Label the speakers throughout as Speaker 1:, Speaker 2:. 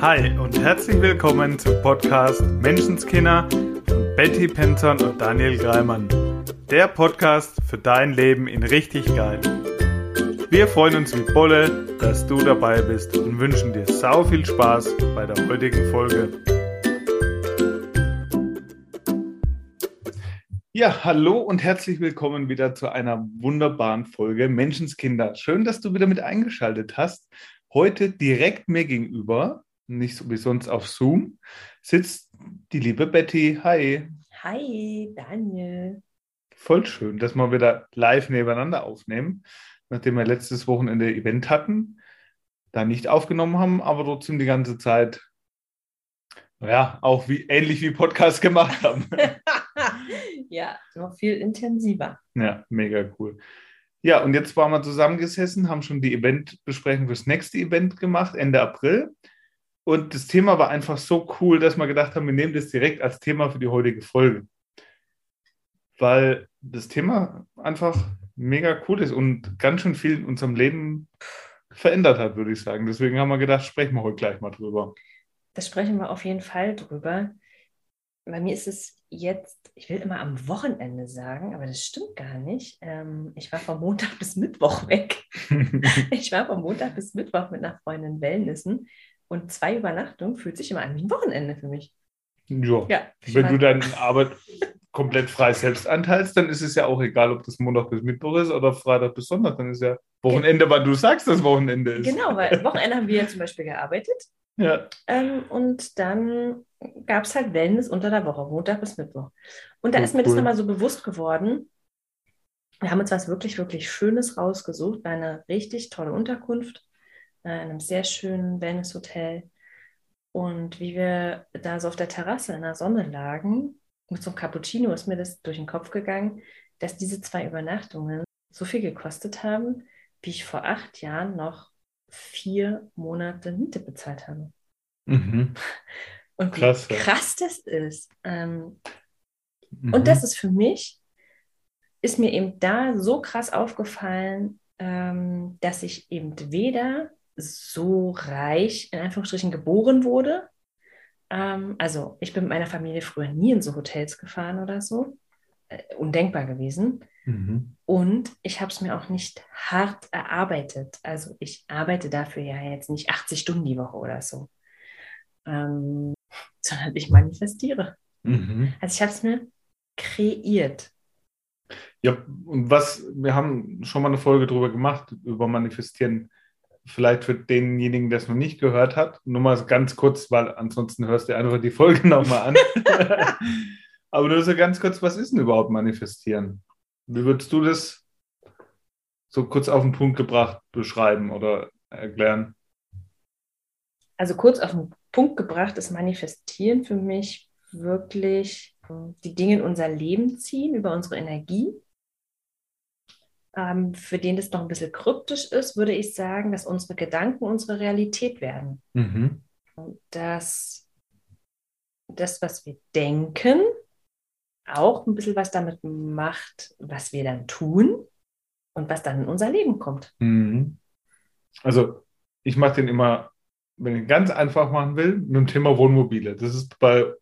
Speaker 1: Hi und herzlich willkommen zum Podcast Menschenskinder von Betty Penton und Daniel Greimann. Der Podcast für dein Leben in richtig geil. Wir freuen uns wie Bolle, dass du dabei bist und wünschen dir sau viel Spaß bei der heutigen Folge. Ja, hallo und herzlich willkommen wieder zu einer wunderbaren Folge Menschenskinder. Schön, dass du wieder mit eingeschaltet hast. Heute direkt mir gegenüber nicht so wie sonst auf Zoom, sitzt die liebe Betty. Hi.
Speaker 2: Hi, Daniel.
Speaker 1: Voll schön, dass wir wieder live nebeneinander aufnehmen, nachdem wir letztes Wochenende Event hatten, da nicht aufgenommen haben, aber trotzdem die ganze Zeit, ja, auch wie, ähnlich wie Podcast gemacht haben.
Speaker 2: ja, noch viel intensiver.
Speaker 1: Ja, mega cool. Ja, und jetzt waren wir zusammengesessen, haben schon die Eventbesprechung fürs nächste Event gemacht, Ende April. Und das Thema war einfach so cool, dass wir gedacht haben, wir nehmen das direkt als Thema für die heutige Folge. Weil das Thema einfach mega cool ist und ganz schön viel in unserem Leben verändert hat, würde ich sagen. Deswegen haben wir gedacht, sprechen wir heute gleich mal drüber.
Speaker 2: Das sprechen wir auf jeden Fall drüber. Bei mir ist es jetzt, ich will immer am Wochenende sagen, aber das stimmt gar nicht. Ähm, ich war von Montag bis Mittwoch weg. ich war von Montag bis Mittwoch mit einer Freundin Wellnessen und zwei Übernachtungen fühlt sich immer an wie ein Wochenende für mich.
Speaker 1: Ja. ja Wenn du deine Arbeit komplett frei selbst anteilst, dann ist es ja auch egal, ob das Montag bis Mittwoch ist oder Freitag bis Sonntag. Dann ist ja Wochenende, weil du sagst, dass Wochenende ist.
Speaker 2: Genau, weil Wochenende haben wir ja zum Beispiel gearbeitet.
Speaker 1: Ja.
Speaker 2: Ähm, und dann gab es halt Wellness unter der Woche, Montag bis Mittwoch. Und da oh, ist mir cool. das nochmal so bewusst geworden. Wir haben uns was wirklich, wirklich Schönes rausgesucht, eine richtig tolle Unterkunft in einem sehr schönen Wellness-Hotel. Und wie wir da so auf der Terrasse in der Sonne lagen, mit so einem Cappuccino ist mir das durch den Kopf gegangen, dass diese zwei Übernachtungen so viel gekostet haben, wie ich vor acht Jahren noch vier Monate Miete bezahlt habe.
Speaker 1: Mhm.
Speaker 2: Und wie krass, krass das ist. Ähm, mhm. Und das ist für mich, ist mir eben da so krass aufgefallen, ähm, dass ich eben weder so reich, in Anführungsstrichen, geboren wurde. Ähm, also ich bin mit meiner Familie früher nie in so Hotels gefahren oder so. Äh, undenkbar gewesen.
Speaker 1: Mhm.
Speaker 2: Und ich habe es mir auch nicht hart erarbeitet. Also ich arbeite dafür ja jetzt nicht 80 Stunden die Woche oder so. Ähm, sondern ich manifestiere.
Speaker 1: Mhm.
Speaker 2: Also ich habe es mir kreiert.
Speaker 1: Ja, und was, wir haben schon mal eine Folge darüber gemacht, über Manifestieren vielleicht für denjenigen, der es noch nicht gehört hat, nur mal ganz kurz, weil ansonsten hörst du einfach die Folge nochmal an. Aber nur so ganz kurz, was ist denn überhaupt manifestieren? Wie würdest du das so kurz auf den Punkt gebracht beschreiben oder erklären?
Speaker 2: Also kurz auf den Punkt gebracht ist Manifestieren für mich wirklich die Dinge in unser Leben ziehen über unsere Energie ähm, für den das noch ein bisschen kryptisch ist, würde ich sagen, dass unsere Gedanken unsere Realität werden.
Speaker 1: Mhm.
Speaker 2: Dass das, was wir denken, auch ein bisschen was damit macht, was wir dann tun und was dann in unser Leben kommt.
Speaker 1: Mhm. Also ich mache den immer, wenn ich ganz einfach machen will, mit dem Thema Wohnmobile. Das ist bei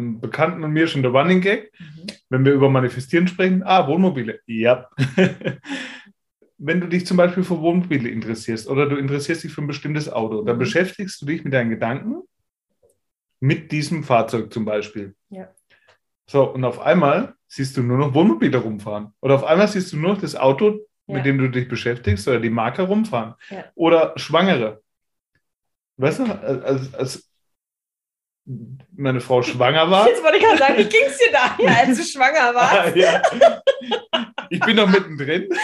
Speaker 1: einem Bekannten und mir schon der Running Gag. Mhm. Wenn wir über Manifestieren sprechen, ah, Wohnmobile. Ja. Wenn du dich zum Beispiel für Wohnmobile interessierst oder du interessierst dich für ein bestimmtes Auto, dann mhm. beschäftigst du dich mit deinen Gedanken mit diesem Fahrzeug zum Beispiel.
Speaker 2: Ja.
Speaker 1: So, und auf einmal siehst du nur noch Wohnmobile rumfahren. Oder auf einmal siehst du nur noch das Auto, ja. mit dem du dich beschäftigst, oder die Marke rumfahren.
Speaker 2: Ja.
Speaker 1: Oder Schwangere. Weißt du, als, als, meine Frau schwanger war.
Speaker 2: Jetzt wollte ich gerade sagen, wie ging es dir da, ja, als du schwanger warst? ja.
Speaker 1: Ich bin noch mittendrin.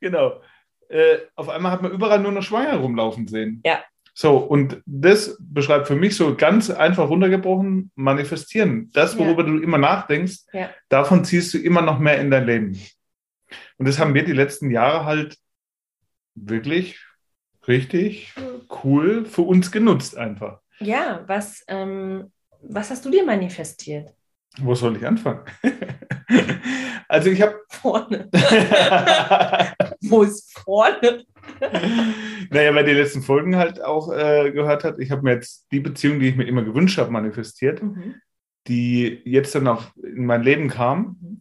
Speaker 1: genau. Äh, auf einmal hat man überall nur noch schwanger rumlaufen sehen.
Speaker 2: Ja.
Speaker 1: So, und das beschreibt für mich so ganz einfach runtergebrochen manifestieren. Das, worüber ja. du immer nachdenkst,
Speaker 2: ja.
Speaker 1: davon ziehst du immer noch mehr in dein Leben. Und das haben wir die letzten Jahre halt wirklich richtig cool für uns genutzt einfach.
Speaker 2: Ja, was, ähm, was hast du dir manifestiert?
Speaker 1: Wo soll ich anfangen? also ich habe...
Speaker 2: Vorne. Wo ist vorne?
Speaker 1: naja, wer die letzten Folgen halt auch äh, gehört hat, ich habe mir jetzt die Beziehung, die ich mir immer gewünscht habe, manifestiert,
Speaker 2: Mhm.
Speaker 1: die jetzt dann auch in mein Leben kam.
Speaker 2: Mhm.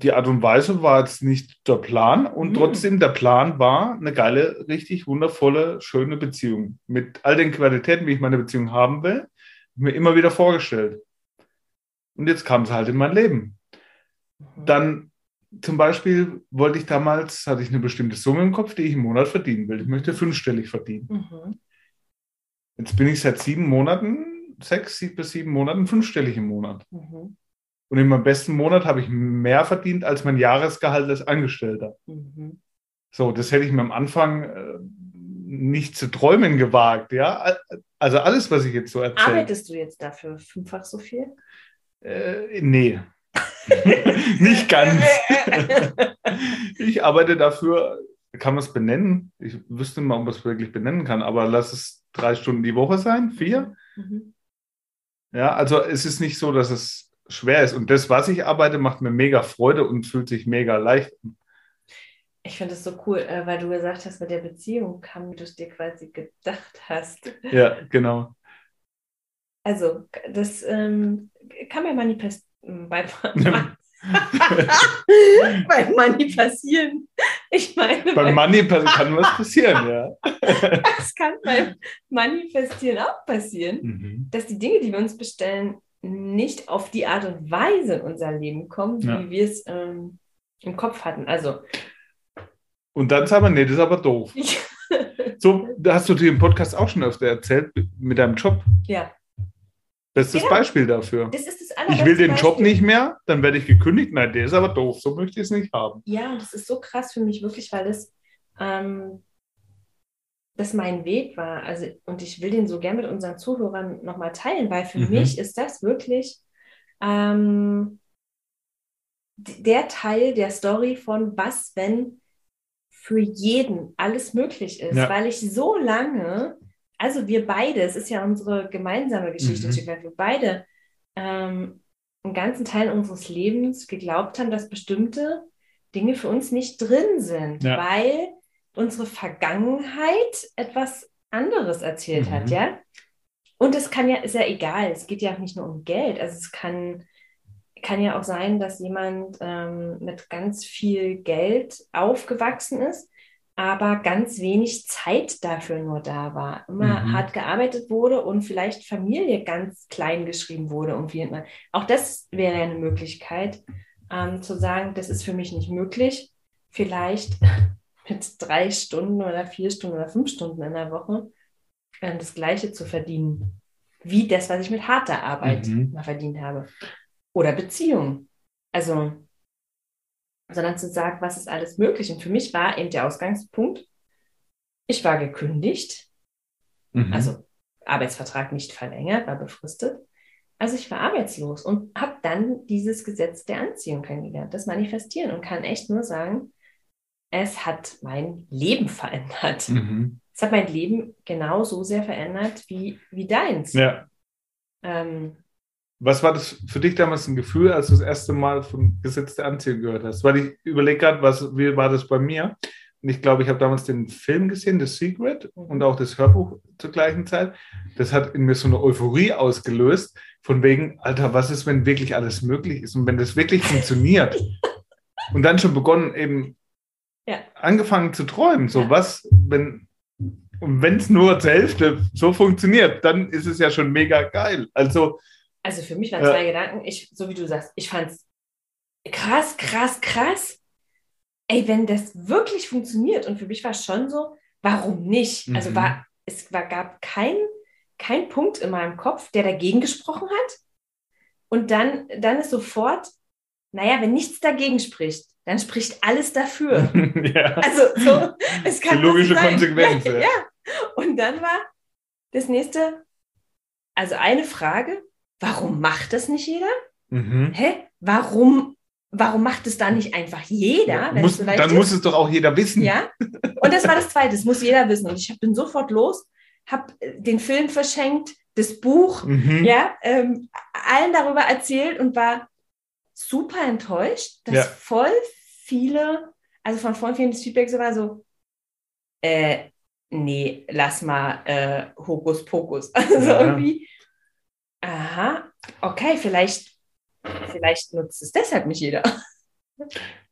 Speaker 1: Die Art und Weise war jetzt nicht der Plan und
Speaker 2: Mhm.
Speaker 1: trotzdem der Plan war eine geile, richtig wundervolle, schöne Beziehung. Mit all den Qualitäten, wie ich meine Beziehung haben will, mir immer wieder vorgestellt. Und jetzt kam es halt in mein Leben. Dann zum Beispiel wollte ich damals, hatte ich eine bestimmte Summe im Kopf, die ich im Monat verdienen will. Ich möchte fünfstellig verdienen.
Speaker 2: Mhm.
Speaker 1: Jetzt bin ich seit sieben Monaten, sechs bis sieben Monaten fünfstellig im Monat.
Speaker 2: Mhm.
Speaker 1: Und in meinem besten Monat habe ich mehr verdient als mein Jahresgehalt als Angestellter.
Speaker 2: Mhm.
Speaker 1: So, das hätte ich mir am Anfang äh, nicht zu träumen gewagt. Ja, also alles, was ich jetzt so erzähle.
Speaker 2: Arbeitest du jetzt dafür fünffach so viel?
Speaker 1: Äh, nee. nicht ganz. ich arbeite dafür, kann man es benennen? Ich wüsste mal, ob man es wirklich benennen kann, aber lass es drei Stunden die Woche sein, vier.
Speaker 2: Mhm.
Speaker 1: Ja, also es ist nicht so, dass es schwer ist. Und das, was ich arbeite, macht mir mega Freude und fühlt sich mega leicht an.
Speaker 2: Ich finde es so cool, äh, weil du gesagt hast, mit der Beziehung kam, wie du es dir quasi gedacht hast.
Speaker 1: Ja, genau.
Speaker 2: Also, das ähm, kann mir manifest bei, bei Money passieren. Ich meine,
Speaker 1: Beim Money kann was passieren, ja.
Speaker 2: das kann beim Manifestieren auch passieren,
Speaker 1: Mhm.
Speaker 2: dass die Dinge, die wir uns bestellen, nicht auf die Art und Weise in unser Leben kommen,
Speaker 1: Ja.
Speaker 2: wie wir es ähm, im Kopf hatten. Also,
Speaker 1: Und dann sagen wir, nee, das ist aber doof. So, da hast du dir im Podcast auch schon öfter erzählt mit deinem Job.
Speaker 2: ja,
Speaker 1: Bestes
Speaker 2: Ja.
Speaker 1: Beispiel dafür.
Speaker 2: das ist das
Speaker 1: Ich will den Job
Speaker 2: Beispiel.
Speaker 1: nicht mehr, dann werde ich gekündigt. Nein, der ist aber doof. So möchte ich es nicht haben.
Speaker 2: Ja, und das ist so krass für mich wirklich, weil es ähm, das mein Weg war. Also, und ich will den so gern mit unseren Zuhörern nochmal teilen, weil für
Speaker 1: Mhm.
Speaker 2: mich ist das wirklich ähm, der Teil der Story von was, wenn für jeden alles möglich ist,
Speaker 1: Ja.
Speaker 2: weil ich so lange, also wir beide, es ist ja unsere gemeinsame Geschichte,
Speaker 1: Mhm.
Speaker 2: weit, wir beide ähm, einen ganzen Teil unseres Lebens geglaubt haben, dass bestimmte Dinge für uns nicht drin sind,
Speaker 1: Ja.
Speaker 2: weil unsere Vergangenheit etwas anderes erzählt hat,
Speaker 1: Mhm.
Speaker 2: ja. Und es kann ja, ist ja egal, es geht ja auch nicht nur um Geld. Also es kann, kann ja auch sein, dass jemand ähm, mit ganz viel Geld aufgewachsen ist, aber ganz wenig Zeit dafür nur da war. Immer
Speaker 1: Mhm.
Speaker 2: hart gearbeitet wurde und vielleicht Familie ganz klein geschrieben wurde. Und wie immer. Auch das wäre eine Möglichkeit, ähm, zu sagen, das ist für mich nicht möglich. Vielleicht mit drei Stunden oder vier Stunden oder fünf Stunden in der Woche äh, das Gleiche zu verdienen, wie das, was ich mit harter Arbeit
Speaker 1: Mhm.
Speaker 2: mal verdient habe. Oder Beziehung. Also, sondern zu sagen, was ist alles möglich. Und für mich war eben der Ausgangspunkt, ich war gekündigt,
Speaker 1: Mhm.
Speaker 2: also Arbeitsvertrag nicht verlängert, war befristet. Also ich war arbeitslos und habe dann dieses Gesetz der Anziehung kennengelernt, das Manifestieren und kann echt nur sagen, es hat mein Leben verändert.
Speaker 1: Mhm.
Speaker 2: Es hat mein Leben genauso sehr verändert wie, wie deins.
Speaker 1: Ja.
Speaker 2: Ähm,
Speaker 1: Was war das für dich damals ein Gefühl, als du das erste Mal von Gesetz der Anziehung gehört hast? Weil ich überlege gerade, was, wie war das bei mir? Und ich glaube, ich habe damals den Film gesehen, The Secret,
Speaker 2: Mhm.
Speaker 1: und auch das Hörbuch zur gleichen Zeit. Das hat in mir so eine Euphorie ausgelöst, von wegen, Alter, was ist, wenn wirklich alles möglich ist und wenn das wirklich funktioniert? Und dann schon begonnen, eben
Speaker 2: Ja.
Speaker 1: angefangen zu träumen. So,
Speaker 2: Ja.
Speaker 1: was, wenn, es nur zur Hälfte so funktioniert, dann ist es ja schon mega geil. Also,
Speaker 2: also für mich waren zwei Gedanken, ich, so wie du sagst, ich fand es krass, krass, krass. Ey, wenn das wirklich funktioniert und für mich war es schon so, warum nicht? Also
Speaker 1: Mhm.
Speaker 2: war, es war, gab kein, kein Punkt in meinem Kopf, der dagegen gesprochen hat. Und dann, dann ist sofort, naja, wenn nichts dagegen spricht, dann spricht alles dafür.
Speaker 1: ja.
Speaker 2: Also so, es kann
Speaker 1: Die logische
Speaker 2: sein.
Speaker 1: Konsequenz,
Speaker 2: Ja,
Speaker 1: ja.
Speaker 2: ja. Und dann war das nächste, also eine Frage, warum macht das nicht jeder?
Speaker 1: Mhm.
Speaker 2: Hä? Warum, warum macht es dann nicht einfach jeder,
Speaker 1: Ja, muss, dann
Speaker 2: ist?
Speaker 1: muss es doch auch jeder wissen.
Speaker 2: Ja. Und das war das Zweite, das muss jeder wissen. Und ich bin sofort los, habe den Film verschenkt, das Buch,
Speaker 1: Mhm.
Speaker 2: ja, ähm, allen darüber erzählt und war super enttäuscht, dass
Speaker 1: Ja.
Speaker 2: voll viele, also von voll vielen das Feedback so war so, äh, nee, lass mal äh, Hokuspokus. Also
Speaker 1: Ja.
Speaker 2: irgendwie, aha, okay, vielleicht, vielleicht nutzt es deshalb nicht jeder.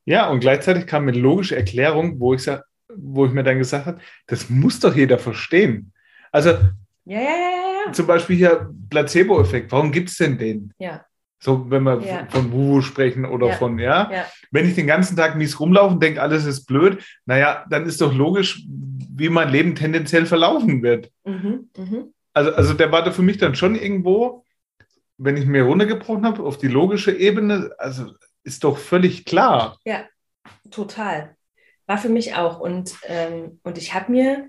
Speaker 1: Ja, und gleichzeitig kam eine logische Erklärung, wo ich, sa- wo ich mir dann gesagt habe, das muss doch jeder verstehen. Also
Speaker 2: Ja, ja, ja, ja,
Speaker 1: zum Beispiel hier Placebo-Effekt, warum gibt es denn den?
Speaker 2: ja.
Speaker 1: So, wenn wir
Speaker 2: Ja.
Speaker 1: von Wuhu sprechen oder
Speaker 2: Ja.
Speaker 1: von, ja,
Speaker 2: Ja,
Speaker 1: wenn ich den ganzen Tag mies rumlaufe und denke, alles ist blöd, naja, dann ist doch logisch, wie mein Leben tendenziell verlaufen wird.
Speaker 2: mhm, mhm.
Speaker 1: Also, also der war da für mich dann schon irgendwo, wenn ich mir runtergebrochen habe, auf die logische Ebene, also ist doch völlig klar.
Speaker 2: Total. War für mich auch. Und, ähm, und ich habe mir,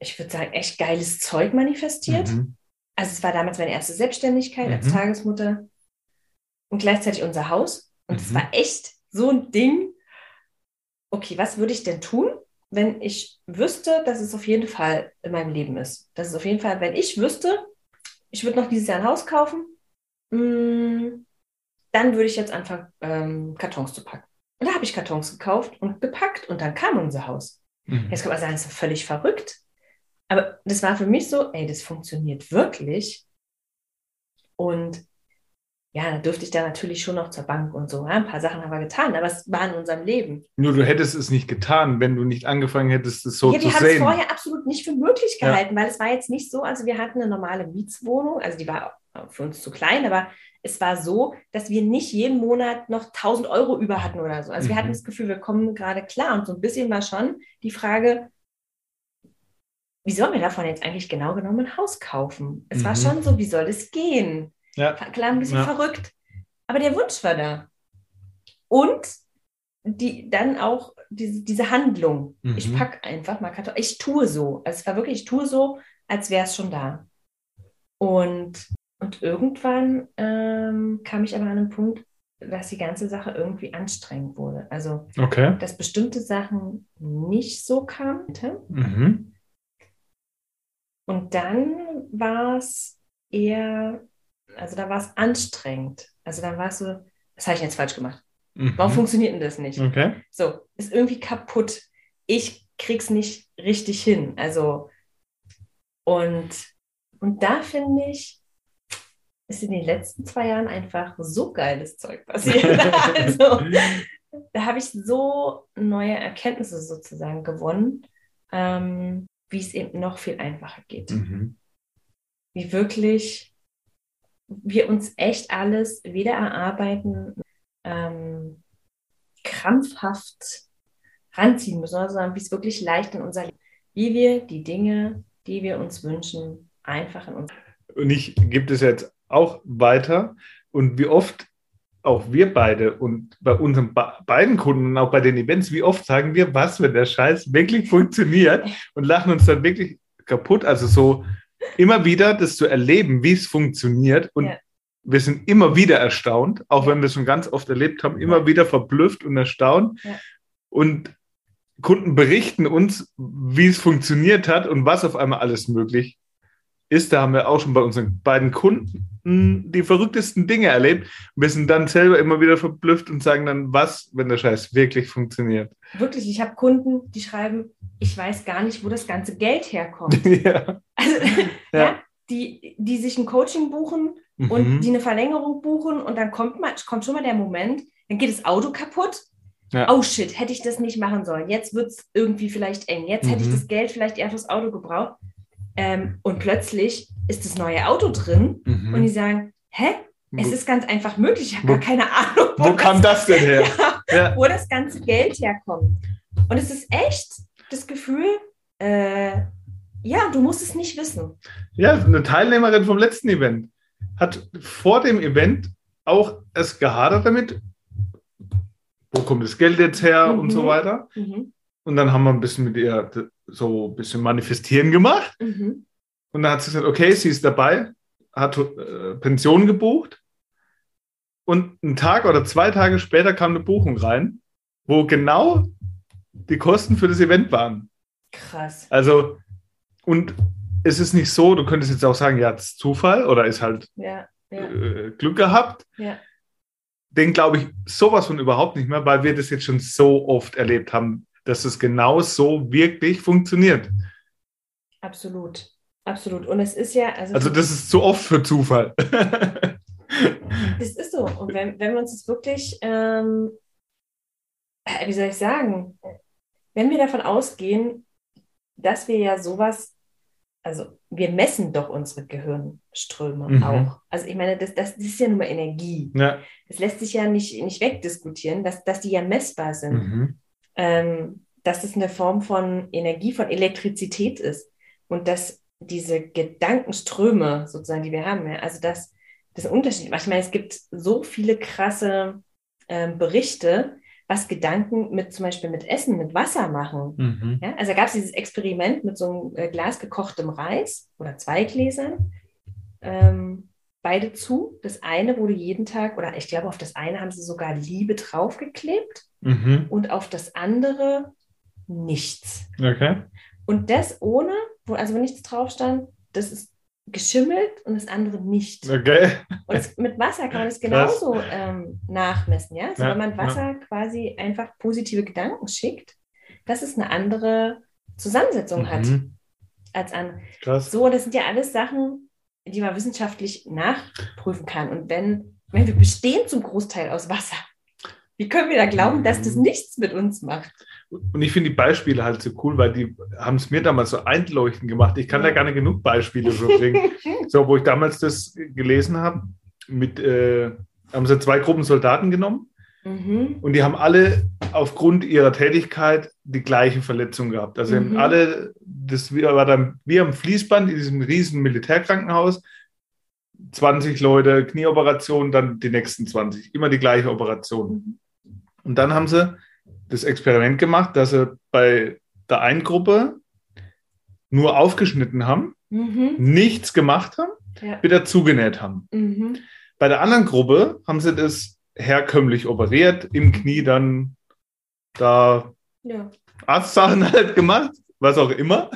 Speaker 2: ich würde sagen, echt geiles Zeug manifestiert.
Speaker 1: Mhm.
Speaker 2: Also es war damals meine erste Selbstständigkeit als
Speaker 1: Mhm.
Speaker 2: Tagesmutter und gleichzeitig unser Haus. Und es
Speaker 1: Mhm.
Speaker 2: war echt so ein Ding. Okay, was würde ich denn tun, wenn ich wüsste, dass es auf jeden Fall in meinem Leben ist? Das ist auf jeden Fall, wenn ich wüsste, ich würde noch dieses Jahr ein Haus kaufen, mh, dann würde ich jetzt anfangen, ähm, Kartons zu packen. Und da habe ich Kartons gekauft und gepackt und dann kam unser Haus.
Speaker 1: Mhm.
Speaker 2: Jetzt kann man sagen, das ist völlig verrückt. Aber das war für mich so, ey, das funktioniert wirklich. Und ja, da dürfte ich dann natürlich schon noch zur Bank und so. Ja, ein paar Sachen haben wir getan, aber es war in unserem Leben.
Speaker 1: Nur du hättest es nicht getan, wenn du nicht angefangen hättest, es so
Speaker 2: ja,
Speaker 1: zu
Speaker 2: wir haben es
Speaker 1: sehen.
Speaker 2: vorher absolut nicht für möglich
Speaker 1: Ja.
Speaker 2: gehalten, weil es war jetzt nicht so, also wir hatten eine normale Mietswohnung, also die war für uns zu klein, aber es war so, dass wir nicht jeden Monat noch 1000 Euro über hatten oder so. Also wir
Speaker 1: Mhm.
Speaker 2: hatten das Gefühl, wir kommen gerade klar und so ein bisschen war schon die Frage, wie sollen wir davon jetzt eigentlich genau genommen ein Haus kaufen? Es war
Speaker 1: Mhm.
Speaker 2: schon so, wie soll es gehen?
Speaker 1: Ja.
Speaker 2: Klar, ein bisschen
Speaker 1: Ja.
Speaker 2: verrückt. Aber der Wunsch war da. Und die, dann auch diese, diese Handlung.
Speaker 1: Mhm.
Speaker 2: Ich packe einfach mal Kartoffeln. Ich tue so. Also es war wirklich, ich tue so, als wäre es schon da. Und, und irgendwann ähm, kam ich aber an einen Punkt, dass die ganze Sache irgendwie anstrengend wurde. Also,
Speaker 1: Okay.
Speaker 2: dass bestimmte Sachen nicht so kamen.
Speaker 1: Mhm.
Speaker 2: Und dann war es eher, also da war es anstrengend. Also dann war es so, was habe ich jetzt falsch gemacht? Warum
Speaker 1: Mhm.
Speaker 2: funktioniert denn das nicht?
Speaker 1: Okay.
Speaker 2: So, ist irgendwie kaputt. Ich krieg's nicht richtig hin. Also, und, und da finde ich, ist in den letzten zwei Jahren einfach so geiles Zeug passiert. also, da habe ich so neue Erkenntnisse sozusagen gewonnen, ähm, wie es eben noch viel einfacher geht.
Speaker 1: Mhm.
Speaker 2: Wie wirklich wir uns echt alles wieder erarbeiten, ähm, krampfhaft ranziehen müssen, sondern wie es wirklich leicht in unser Leben, wie wir die Dinge, die wir uns wünschen, einfach in uns.
Speaker 1: Und ich gebe das jetzt auch weiter. Und wie oft auch wir beide und bei unseren beiden Kunden und auch bei den Events, wie oft sagen wir, was, wenn der Scheiß wirklich funktioniert und lachen uns dann wirklich kaputt. Also so immer wieder das zu erleben, wie es funktioniert. Und
Speaker 2: Ja.
Speaker 1: wir sind immer wieder erstaunt, auch wenn wir es schon ganz oft erlebt haben, immer wieder verblüfft und erstaunt.
Speaker 2: Ja.
Speaker 1: Und Kunden berichten uns, wie es funktioniert hat und was auf einmal alles möglich ist. Da haben wir auch schon bei unseren beiden Kunden die verrücktesten Dinge erlebt. Wir sind dann selber immer wieder verblüfft und sagen dann, was, wenn der Scheiß wirklich funktioniert.
Speaker 2: Wirklich, ich habe Kunden, die schreiben, ich weiß gar nicht, wo das ganze Geld herkommt.
Speaker 1: ja.
Speaker 2: Also,
Speaker 1: Ja.
Speaker 2: ja. die, die sich ein Coaching buchen und
Speaker 1: Mhm.
Speaker 2: die eine Verlängerung buchen und dann kommt, mal, kommt schon mal der Moment, dann geht das Auto kaputt.
Speaker 1: Ja.
Speaker 2: Oh shit, hätte ich das nicht machen sollen. Jetzt wird es irgendwie vielleicht eng. Jetzt hätte ich
Speaker 1: Mhm.
Speaker 2: das Geld vielleicht eher fürs Auto gebraucht. Ähm, und plötzlich ist das neue Auto drin
Speaker 1: Mhm.
Speaker 2: und die sagen, hä? Es
Speaker 1: Wo-
Speaker 2: ist ganz einfach möglich. Ich habe
Speaker 1: Wo-
Speaker 2: gar keine Ahnung,
Speaker 1: Wo kam das denn her?
Speaker 2: ja,
Speaker 1: Ja.
Speaker 2: wo das ganze Geld herkommt. Und es ist echt das Gefühl, äh, ja, du musst es nicht wissen.
Speaker 1: Ja, eine Teilnehmerin vom letzten Event hat vor dem Event auch es gehadert damit, wo kommt das Geld jetzt her und
Speaker 2: Mhm.
Speaker 1: so weiter.
Speaker 2: Mhm.
Speaker 1: Und dann haben wir ein bisschen mit ihr so ein bisschen manifestieren gemacht.
Speaker 2: Mhm.
Speaker 1: Und dann hat sie gesagt, okay, sie ist dabei, hat äh, Pension gebucht. Und einen Tag oder zwei Tage später kam eine Buchung rein, wo genau die Kosten für das Event waren.
Speaker 2: Krass.
Speaker 1: Also, und es ist nicht so, du könntest jetzt auch sagen, ja, das ist Zufall oder ist halt
Speaker 2: Ja, ja,
Speaker 1: äh, Glück gehabt.
Speaker 2: ja.
Speaker 1: Den glaube ich sowas von überhaupt nicht mehr, weil wir das jetzt schon so oft erlebt haben, dass es genau so wirklich funktioniert.
Speaker 2: Absolut. Absolut. Und es ist ja.
Speaker 1: Also, also das ist zu oft für Zufall.
Speaker 2: das ist so. Und wenn, wenn wir uns das wirklich, ähm, wie soll ich sagen, wenn wir davon ausgehen, dass wir ja sowas, also wir messen doch unsere Gehirnströme mhm. auch. Also ich meine, das, das, das ist ja nur mal Energie. Ja. Das lässt sich ja nicht, nicht wegdiskutieren, dass, dass die ja messbar sind. Mhm. Ähm, dass es eine Form von Energie, von Elektrizität ist. Und dass diese Gedankenströme sozusagen, die wir haben, ja, also das, das ist ein Unterschied. Ich meine, es gibt so viele krasse äh, Berichte, was Gedanken mit zum Beispiel mit Essen, mit Wasser machen. Mhm. Ja, also gab es dieses Experiment mit so einem äh, Glas gekochtem Reis oder zwei Gläsern. Ähm, beide zu. Das eine wurde jeden Tag, oder ich glaube, auf das eine haben sie sogar Liebe draufgeklebt mhm. und auf das andere nichts. Okay. Und das ohne, wo also wo nichts drauf stand, das ist geschimmelt und das andere nicht. Okay. Und es, mit Wasser kann man das genauso ähm, nachmessen, ja? Also ja, wenn man Wasser ja. quasi einfach positive Gedanken schickt, dass es eine andere Zusammensetzung mhm. hat als an. Krass. So, das sind ja alles Sachen, die man wissenschaftlich nachprüfen kann. Und wenn, wenn wir bestehen zum Großteil aus Wasser, wie können wir da glauben, dass das mhm. nichts mit uns macht?
Speaker 1: Und ich finde die Beispiele halt so cool, weil die haben es mir damals so einleuchtend gemacht. Ich kann ja. da gar nicht genug Beispiele so bringen. so, wo ich damals das gelesen habe, mit, äh, haben sie zwei Gruppen Soldaten genommen mhm. und die haben alle aufgrund ihrer Tätigkeit die gleichen Verletzungen gehabt. Also mhm. alle, das war dann wie am Fließband in diesem riesen Militärkrankenhaus. 20 Leute, Knieoperation, dann die nächsten 20. Immer die gleiche Operation. Mhm. Und dann haben sie das Experiment gemacht, dass sie bei der einen Gruppe nur aufgeschnitten haben, mhm. nichts gemacht haben, ja. wieder zugenäht haben. Mhm. Bei der anderen Gruppe haben sie das herkömmlich operiert, im Knie dann da ja. Arztsachen halt gemacht, was auch immer,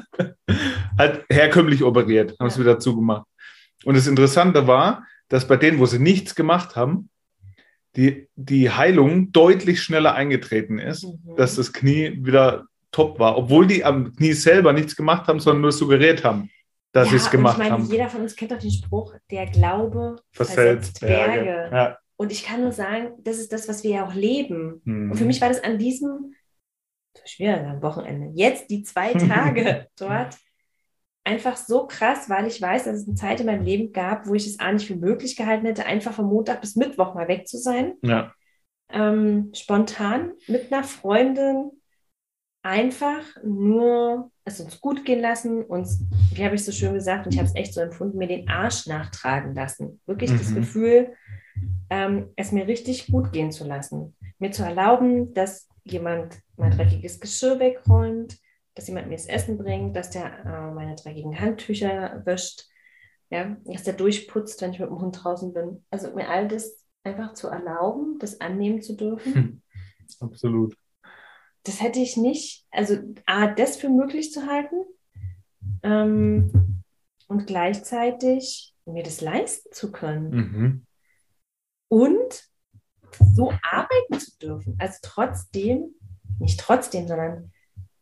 Speaker 1: halt herkömmlich operiert, haben ja. es wieder zugemacht. Und das Interessante war, dass bei denen, wo sie nichts gemacht haben, die, die Heilung deutlich schneller eingetreten ist, mhm. dass das Knie wieder top war, obwohl die am Knie selber nichts gemacht haben, sondern nur suggeriert haben, dass ja, sie es gemacht ich meine, haben.
Speaker 2: Jeder von uns kennt doch den Spruch, der Glaube versetzt, versetzt Berge. Berge. Ja. Und ich kann nur sagen, das ist das, was wir ja auch leben. Mhm. Und für mich war das an diesem, schwer am Wochenende, jetzt die zwei Tage dort einfach so krass, weil ich weiß, dass es eine Zeit in meinem Leben gab, wo ich es auch nicht für möglich gehalten hätte, einfach von Montag bis Mittwoch mal weg zu sein. Ja. Ähm, spontan mit einer Freundin einfach nur es uns gut gehen lassen, uns, wie habe ich so schön gesagt, und ich habe es echt so empfunden, mir den Arsch nachtragen lassen. Wirklich mhm. das Gefühl, ähm, es mir richtig gut gehen zu lassen. Mir zu erlauben, dass jemand mein dreckiges Geschirr wegräumt, dass jemand mir das Essen bringt, dass der äh, meine dreckigen Handtücher wäscht, ja, dass der durchputzt, wenn ich mit dem Hund draußen bin. Also mir all das einfach zu erlauben, das annehmen zu dürfen. Hm.
Speaker 1: Absolut.
Speaker 2: Das hätte ich nicht, also A, das für möglich zu halten ähm, und gleichzeitig mir das leisten zu können. Mhm. Und so arbeiten zu dürfen. Also trotzdem, nicht trotzdem, sondern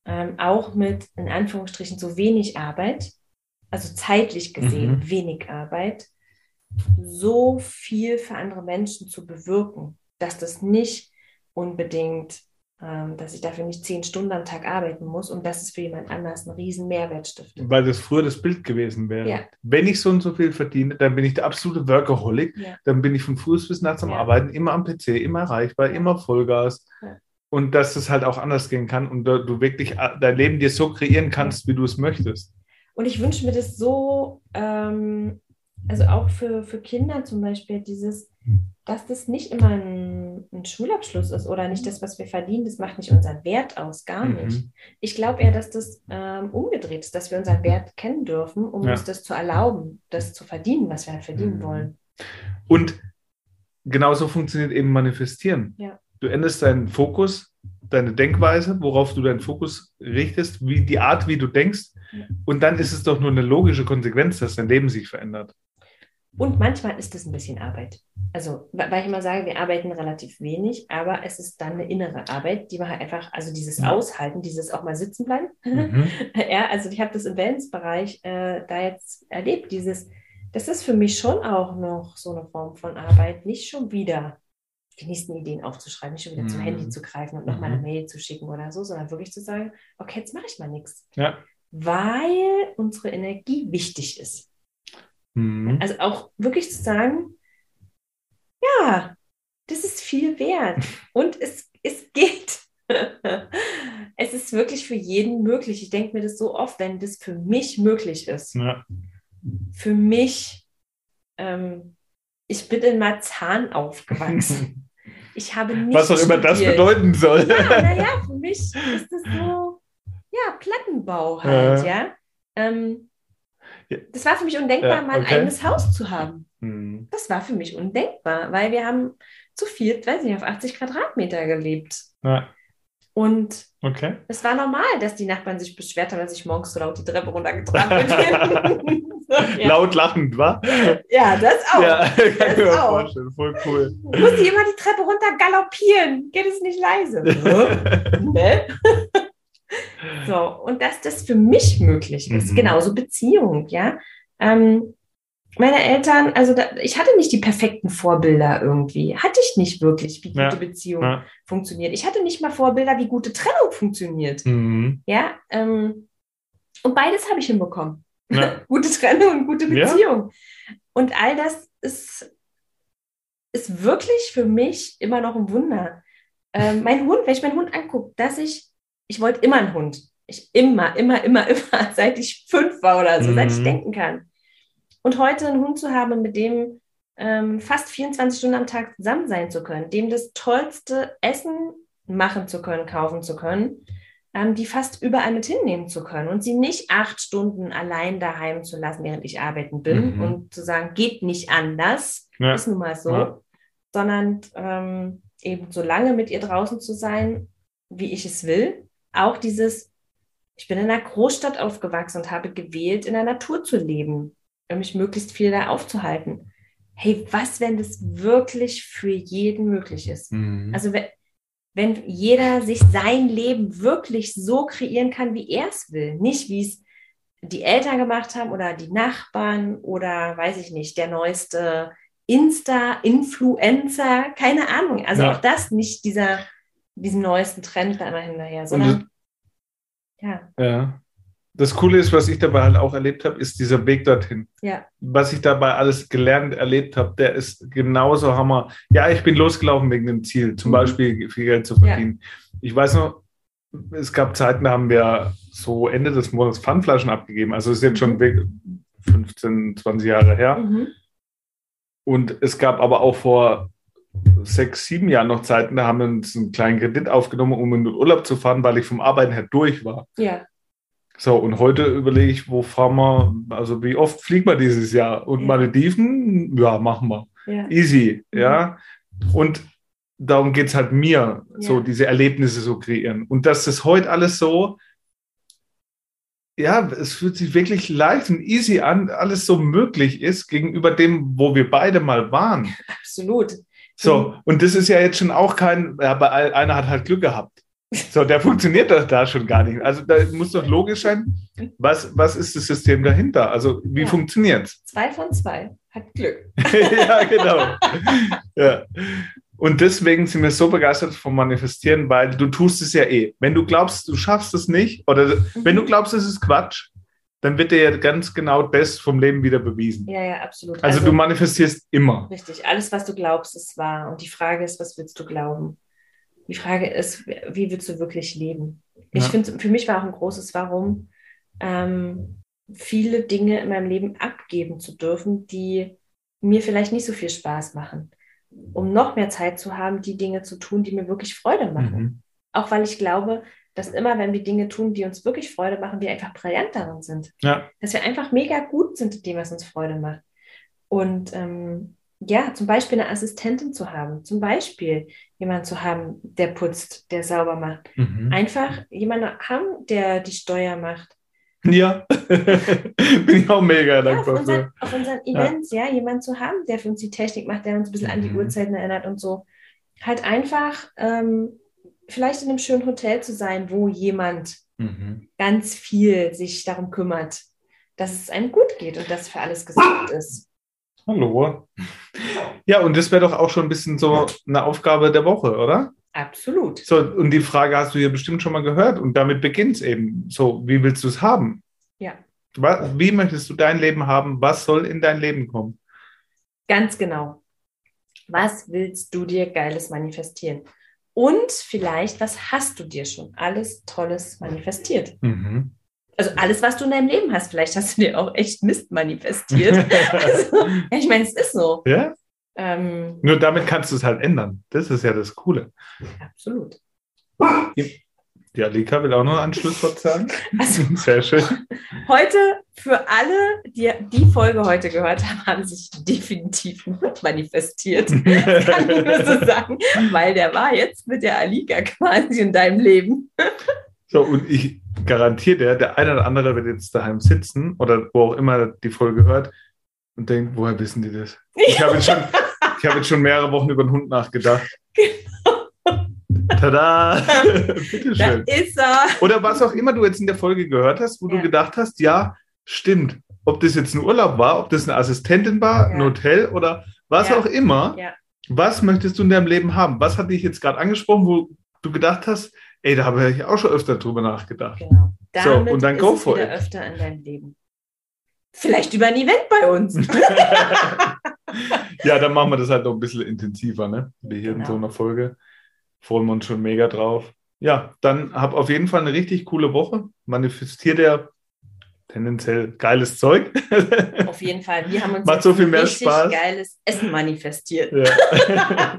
Speaker 2: ähm, auch mit in Anführungsstrichen so wenig Arbeit, also zeitlich gesehen mhm. wenig Arbeit, so viel für andere Menschen zu bewirken, dass das nicht unbedingt, dass ich dafür nicht zehn Stunden am Tag arbeiten muss und dass es für jemand anders einen riesen Mehrwert stiftet.
Speaker 1: Weil das früher das Bild gewesen wäre. Ja. Wenn ich so und so viel verdiene, dann bin ich der absolute Workaholic, ja. dann bin ich von früh bis nachts am ja. Arbeiten, immer am PC, immer erreichbar, immer Vollgas und dass es halt auch anders gehen kann und du wirklich äh, dein Leben dir so kreieren kannst, wie du es möchtest.
Speaker 2: Und ich wünsche mir das so, ähm, also auch für, für Kinder zum Beispiel, dieses, dass das nicht immer ein, ein, Schulabschluss ist oder nicht das, was wir verdienen, das macht nicht unseren Wert aus, gar mhm. nicht. Ich glaube eher, dass das ähm, umgedreht ist, dass wir unseren Wert kennen dürfen, um ja. uns das zu erlauben, das zu verdienen, was wir halt verdienen mhm. wollen.
Speaker 1: Und genauso funktioniert eben Manifestieren. Ja du änderst deinen Fokus, deine Denkweise, worauf du deinen Fokus richtest, wie die Art, wie du denkst. Und dann ist es doch nur eine logische Konsequenz, dass dein Leben sich verändert.
Speaker 2: Und manchmal ist es ein bisschen Arbeit. Also, weil ich immer sage, wir arbeiten relativ wenig, aber es ist dann eine innere Arbeit, die man halt einfach, also dieses
Speaker 1: Ja.
Speaker 2: Aushalten, dieses auch mal sitzen bleiben.
Speaker 1: Mhm.
Speaker 2: Ja, also ich habe das im Wellnessbereich äh, da jetzt erlebt, dieses, das ist für mich schon auch noch so eine Form von Arbeit, nicht schon wieder die nächsten Ideen aufzuschreiben, nicht schon wieder zum
Speaker 1: Mhm.
Speaker 2: Handy zu greifen und nochmal eine
Speaker 1: Mhm.
Speaker 2: Mail zu schicken oder so, sondern wirklich zu sagen, okay, jetzt mache ich mal nichts,
Speaker 1: Ja.
Speaker 2: weil unsere Energie wichtig ist.
Speaker 1: Mhm.
Speaker 2: Also auch wirklich zu sagen, ja, das ist viel wert und es, es geht. es ist wirklich für jeden möglich. Ich denke mir das so oft, wenn das für mich möglich ist.
Speaker 1: Ja.
Speaker 2: Für mich, ähm, ich bin in Marzahn aufgewachsen. Ich habe nicht
Speaker 1: Was auch immer das bedeuten soll.
Speaker 2: Ja, naja, für mich ist das so, ja, Plattenbau halt,
Speaker 1: Äh.
Speaker 2: ja. Ähm,
Speaker 1: Ja.
Speaker 2: Das war für mich undenkbar,
Speaker 1: Ja,
Speaker 2: mal ein
Speaker 1: okay.
Speaker 2: eigenes Haus zu haben.
Speaker 1: Mhm.
Speaker 2: Das war für mich undenkbar, weil wir haben zu viel, weiß nicht, auf 80 Quadratmeter gelebt.
Speaker 1: Ja.
Speaker 2: Und
Speaker 1: Okay.
Speaker 2: es war normal, dass die Nachbarn sich beschwert haben, dass ich morgens so laut die Treppe runtergetragen bin. ja.
Speaker 1: Laut lachend, wa?
Speaker 2: ja, das auch.
Speaker 1: Ja, kann ich mir
Speaker 2: auch.
Speaker 1: vorstellen. Voll cool.
Speaker 2: Muss ich immer die Treppe runter galoppieren? Geht es nicht leise? ne? So, und dass das für mich möglich ist,
Speaker 1: Mhm.
Speaker 2: genauso Beziehung, ja. Ähm, meine Eltern, also da, ich hatte nicht die perfekten Vorbilder irgendwie. Hatte ich nicht wirklich, wie gute
Speaker 1: Ja.
Speaker 2: Beziehung
Speaker 1: Ja.
Speaker 2: funktioniert. Ich hatte nicht mal Vorbilder, wie gute Trennung funktioniert.
Speaker 1: Mhm.
Speaker 2: Ja, ähm, und beides habe ich hinbekommen.
Speaker 1: Ja.
Speaker 2: gute Trennung und gute. Beziehung. Und all das ist, ist wirklich für mich immer noch ein Wunder. Ähm, mein Hund, wenn ich meinen Hund angucke, dass ich, ich wollte immer einen Hund. Ich immer, immer, immer, immer, seit ich fünf war oder so, seit ich
Speaker 1: Mhm.
Speaker 2: denken kann. Und heute einen Hund zu haben, mit dem ähm, fast 24 Stunden am Tag zusammen sein zu können, dem das tollste Essen machen zu können, kaufen zu können, ähm, die fast überall mit hinnehmen zu können und sie nicht acht Stunden allein daheim zu lassen, während ich arbeiten bin
Speaker 1: Mhm.
Speaker 2: und zu sagen, geht nicht anders,
Speaker 1: Ja.
Speaker 2: ist nun mal so,
Speaker 1: Ja.
Speaker 2: sondern ähm, eben so lange mit ihr draußen zu sein, wie ich es will. Auch dieses, ich bin in einer Großstadt aufgewachsen und habe gewählt, in der Natur zu leben, um mich möglichst viel da aufzuhalten. Hey, was, wenn das wirklich für jeden möglich ist?
Speaker 1: Mhm.
Speaker 2: Also wenn, wenn jeder sich sein Leben wirklich so kreieren kann, wie er es will, nicht wie es die Eltern gemacht haben oder die Nachbarn oder weiß ich nicht, der neueste Insta-Influencer, keine Ahnung. Also
Speaker 1: Ja.
Speaker 2: auch das nicht dieser, diesem neuesten Trend da immer hinterher, sondern ja,
Speaker 1: Ja. Das Coole ist, was ich dabei halt auch erlebt habe, ist dieser Weg dorthin.
Speaker 2: ja,
Speaker 1: Was ich dabei alles gelernt, erlebt habe, der ist genauso Hammer. Ja, ich bin losgelaufen wegen dem Ziel, zum
Speaker 2: Mhm.
Speaker 1: Beispiel viel Geld zu verdienen. Ich weiß noch, es gab Zeiten, da haben wir so Ende des Monats Pfandflaschen abgegeben. Also es ist jetzt schon
Speaker 2: Mhm.
Speaker 1: weg- 15, 20 Jahre her.
Speaker 2: mhm.
Speaker 1: Und es gab aber auch vor sechs, sieben Jahren noch Zeiten, da haben wir uns einen kleinen Kredit aufgenommen, um in den Urlaub zu fahren, weil ich vom Arbeiten her durch war.
Speaker 2: ja,
Speaker 1: So, und heute überlege ich, wo fahren wir, also wie oft fliegen wir dieses Jahr? Und
Speaker 2: Ja.
Speaker 1: Malediven, ja, machen wir.
Speaker 2: ja,
Speaker 1: Easy,
Speaker 2: Mhm.
Speaker 1: ja. Und darum geht es halt mir, so
Speaker 2: Ja.
Speaker 1: diese Erlebnisse so kreieren. Und dass das heute alles so, ja, es fühlt sich wirklich leicht und easy an, alles so möglich ist gegenüber dem, wo wir beide mal waren.
Speaker 2: absolut.
Speaker 1: So, und das ist ja jetzt schon auch kein, ja, aber einer hat halt Glück gehabt. So, der funktioniert doch da schon gar nicht. Also da muss doch logisch sein, was, was ist das System dahinter? Also wie
Speaker 2: Ja.
Speaker 1: funktioniert es?
Speaker 2: Zwei von zwei. Hat Glück.
Speaker 1: ja, genau. Ja. Und deswegen sind wir so begeistert vom Manifestieren, weil du tust es ja eh. Wenn du glaubst, du schaffst es nicht, oder wenn du glaubst, es ist Quatsch, dann wird dir ja ganz genau das vom Leben wieder bewiesen.
Speaker 2: Ja, ja, absolut.
Speaker 1: Also, du manifestierst immer.
Speaker 2: Richtig, alles, was du glaubst, ist wahr. Und die Frage ist, was willst du glauben? Die Frage ist, wie willst du wirklich leben? Ich
Speaker 1: Ja.
Speaker 2: finde, für mich war auch ein großes Warum, ähm, viele Dinge in meinem Leben abgeben zu dürfen, die mir vielleicht nicht so viel Spaß machen, um noch mehr Zeit zu haben, die Dinge zu tun, die mir wirklich Freude machen.
Speaker 1: Mhm.
Speaker 2: Auch weil ich glaube, dass immer, wenn wir Dinge tun, die uns wirklich Freude machen, wir einfach brillant darin sind.
Speaker 1: Ja.
Speaker 2: Dass wir einfach mega gut sind in dem, was uns Freude macht. Und ähm, ja, zum Beispiel eine Assistentin zu haben, zum Beispiel jemanden zu haben, der putzt, der sauber macht.
Speaker 1: Mhm.
Speaker 2: Einfach jemanden haben, der die Steuer macht.
Speaker 1: Ja, bin ich auch mega dankbar
Speaker 2: ja, auf, unseren, auf unseren Events, ja. ja, jemanden zu haben, der für uns die Technik macht, der uns ein bisschen mhm. an die mhm. Uhrzeiten erinnert und so. Halt einfach ähm, vielleicht in einem schönen Hotel zu sein, wo jemand mhm. ganz viel sich darum kümmert, dass es einem gut geht und dass für alles gesund ist.
Speaker 1: Hallo. Ja, und das wäre doch auch schon ein bisschen so eine Aufgabe der Woche, oder?
Speaker 2: Absolut.
Speaker 1: So, und die Frage hast du ja bestimmt schon mal gehört und damit beginnt es eben. So, wie willst du es haben?
Speaker 2: Ja.
Speaker 1: Wie möchtest du dein Leben haben? Was soll in dein Leben kommen?
Speaker 2: Ganz genau. Was willst du dir Geiles manifestieren? Und vielleicht, was hast du dir schon alles Tolles manifestiert? Mhm. Also alles, was du in deinem Leben hast, vielleicht hast du dir auch echt Mist manifestiert. also, ich meine, es ist so.
Speaker 1: Ja. Ähm, Nur damit kannst du es halt ändern. Das ist ja das Coole.
Speaker 2: Absolut.
Speaker 1: Die Alika will auch noch ein Schlusswort sagen. Also, Sehr schön.
Speaker 2: Heute für alle, die die Folge heute gehört haben, haben sich definitiv manifestiert. kann ich nur so sagen, weil der war jetzt mit der Alika quasi in deinem Leben.
Speaker 1: So, und ich garantiere dir, der eine oder andere wird jetzt daheim sitzen oder wo auch immer die Folge hört und denkt, woher wissen die das? Ich habe jetzt schon, ich habe jetzt schon mehrere Wochen über den Hund nachgedacht. Genau. Tada! Bitteschön.
Speaker 2: Da ist er.
Speaker 1: Oder was auch immer du jetzt in der Folge gehört hast, wo ja. du gedacht hast, ja, stimmt. Ob das jetzt ein Urlaub war, ob das eine Assistentin war, ja. ein Hotel oder was auch immer. Was möchtest du in deinem Leben haben? Was hat dich jetzt gerade angesprochen, wo du gedacht hast, ey, da habe ich auch schon öfter drüber nachgedacht. Genau.
Speaker 2: Damit so, und dann go for it. öfter in deinem Leben. Vielleicht über ein Event bei uns.
Speaker 1: ja, dann machen wir das halt noch ein bisschen intensiver, ne? Wie hier genau. in so einer Folge. Freuen wir uns schon mega drauf. Ja, dann hab auf jeden Fall eine richtig coole Woche. Manifestiert der tendenziell geiles Zeug.
Speaker 2: Auf jeden Fall. Wir haben uns
Speaker 1: Macht so viel mehr richtig Spaß.
Speaker 2: geiles Essen manifestiert. Ja.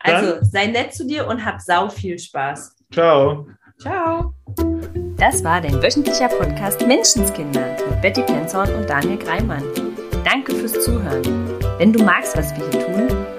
Speaker 2: also sei nett zu dir und hab sau viel Spaß.
Speaker 1: Ciao.
Speaker 2: Ciao. Das war dein wöchentlicher Podcast Menschenskinder mit Betty Penzorn und Daniel Greimann. Danke fürs Zuhören. Wenn du magst, was wir hier tun,